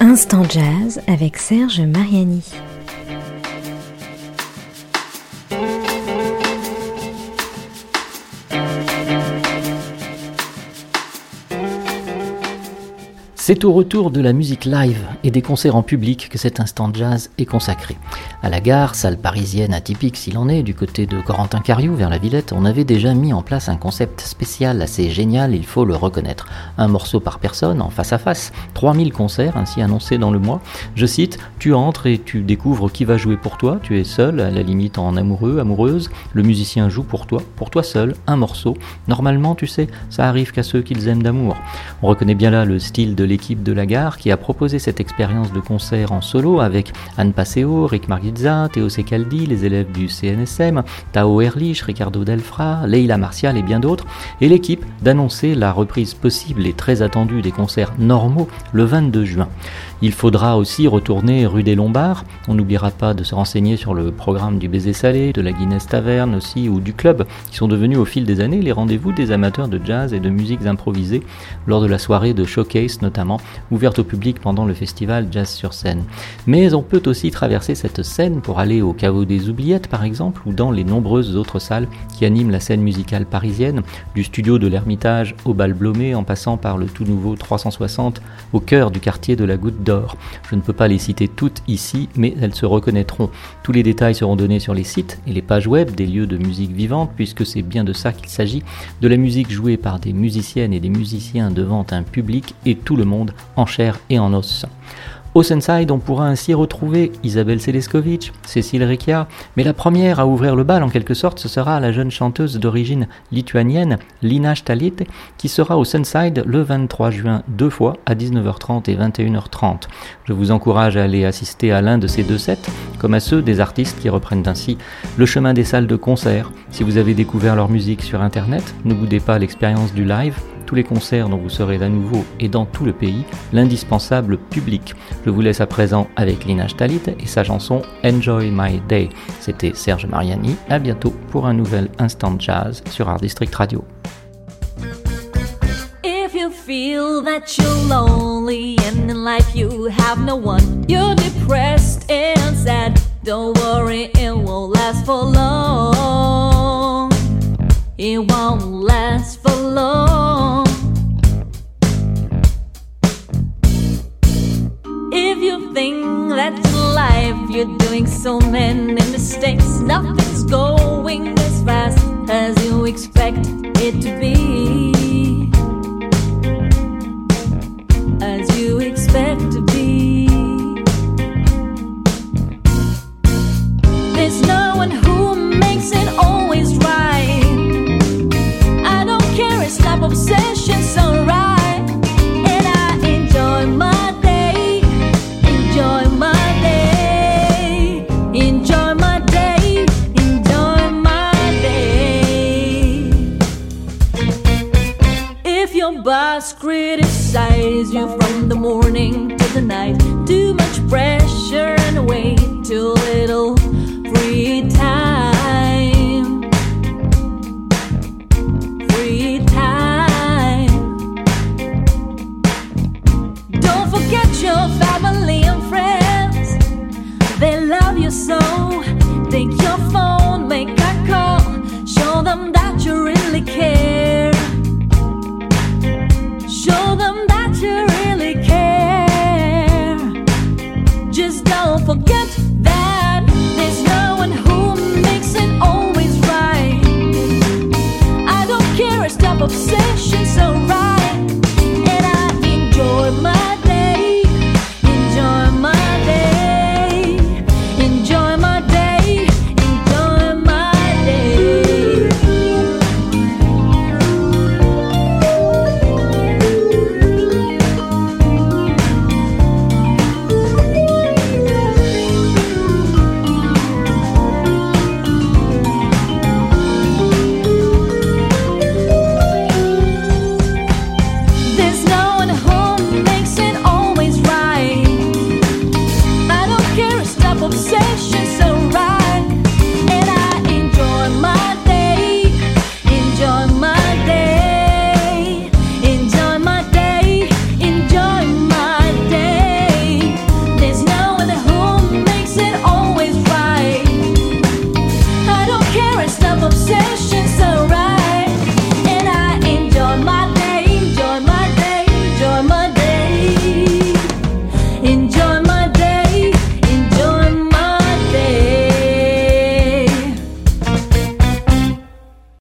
Instant Jazz avec Serge Mariani. C'est au retour de la musique live et des concerts en public que cet instant jazz est consacré. À la gare, salle parisienne atypique s'il en est, du côté de Corentin Cariou vers la Villette, on avait déjà mis en place un concept spécial assez génial, il faut le reconnaître. Un morceau par personne, en face à face, 3000 concerts ainsi annoncés dans le mois. Je cite, tu entres et tu découvres qui va jouer pour toi, tu es seul, à la limite en amoureux, amoureuse, le musicien joue pour toi, pour toi seul, un morceau. Normalement, tu sais, ça arrive qu'à ceux qu'ils aiment d'amour. On reconnaît bien là le style de l'équipe de la gare qui a proposé cette expérience de concert en solo avec Anne Passeo, Rick Margizza, Théo Secaldi, les élèves du CNSM, Tao Erlich, Ricardo Delfra, Leila Martial et bien d'autres, et l'équipe d'annoncer la reprise possible et très attendue des concerts normaux le 22 juin. Il faudra aussi retourner rue des Lombards. On n'oubliera pas de se renseigner sur le programme du Baiser Salé, de la Guinness Taverne aussi, ou du club, qui sont devenus au fil des années les rendez-vous des amateurs de jazz et de musiques improvisées lors de la soirée de showcase notamment, ouverte au public pendant le festival Jazz sur scène. Mais on peut aussi traverser cette scène pour aller au caveau des Oubliettes par exemple, ou dans les nombreuses autres salles qui animent la scène musicale parisienne, du studio de l'Ermitage au Bal Blomé en passant par le tout nouveau 360 au cœur du quartier de la Goutte d'Or. Je ne peux pas les citer toutes ici, mais elles se reconnaîtront. Tous les détails seront donnés sur les sites et les pages web des lieux de musique vivante, puisque c'est bien de ça qu'il s'agit, de la musique jouée par des musiciennes et des musiciens devant un public et tout le monde en chair et en os. Au Sunside, on pourra ainsi retrouver Isabelle Seleskovic, Cécile Riccia, mais la première à ouvrir le bal en quelque sorte, ce sera la jeune chanteuse d'origine lituanienne Lina Stalit, qui sera au Sunside le 23 juin deux fois à 19h30 et 21h30. Je vous encourage à aller assister à l'un de ces deux sets, comme à ceux des artistes qui reprennent ainsi le chemin des salles de concert. Si vous avez découvert leur musique sur Internet, ne boudez pas l'expérience du live tous les concerts dont vous serez à nouveau et dans tout le pays, l'indispensable public. Je vous laisse à présent avec Lina Stalit et sa chanson Enjoy My Day. C'était Serge Mariani, à bientôt pour un nouvel Instant Jazz sur Art District Radio. If you think that life you're doing so many mistakes, nothing's going as fast as you expect it to be. Criticize you from the morning to the night, too much pressure and way too and so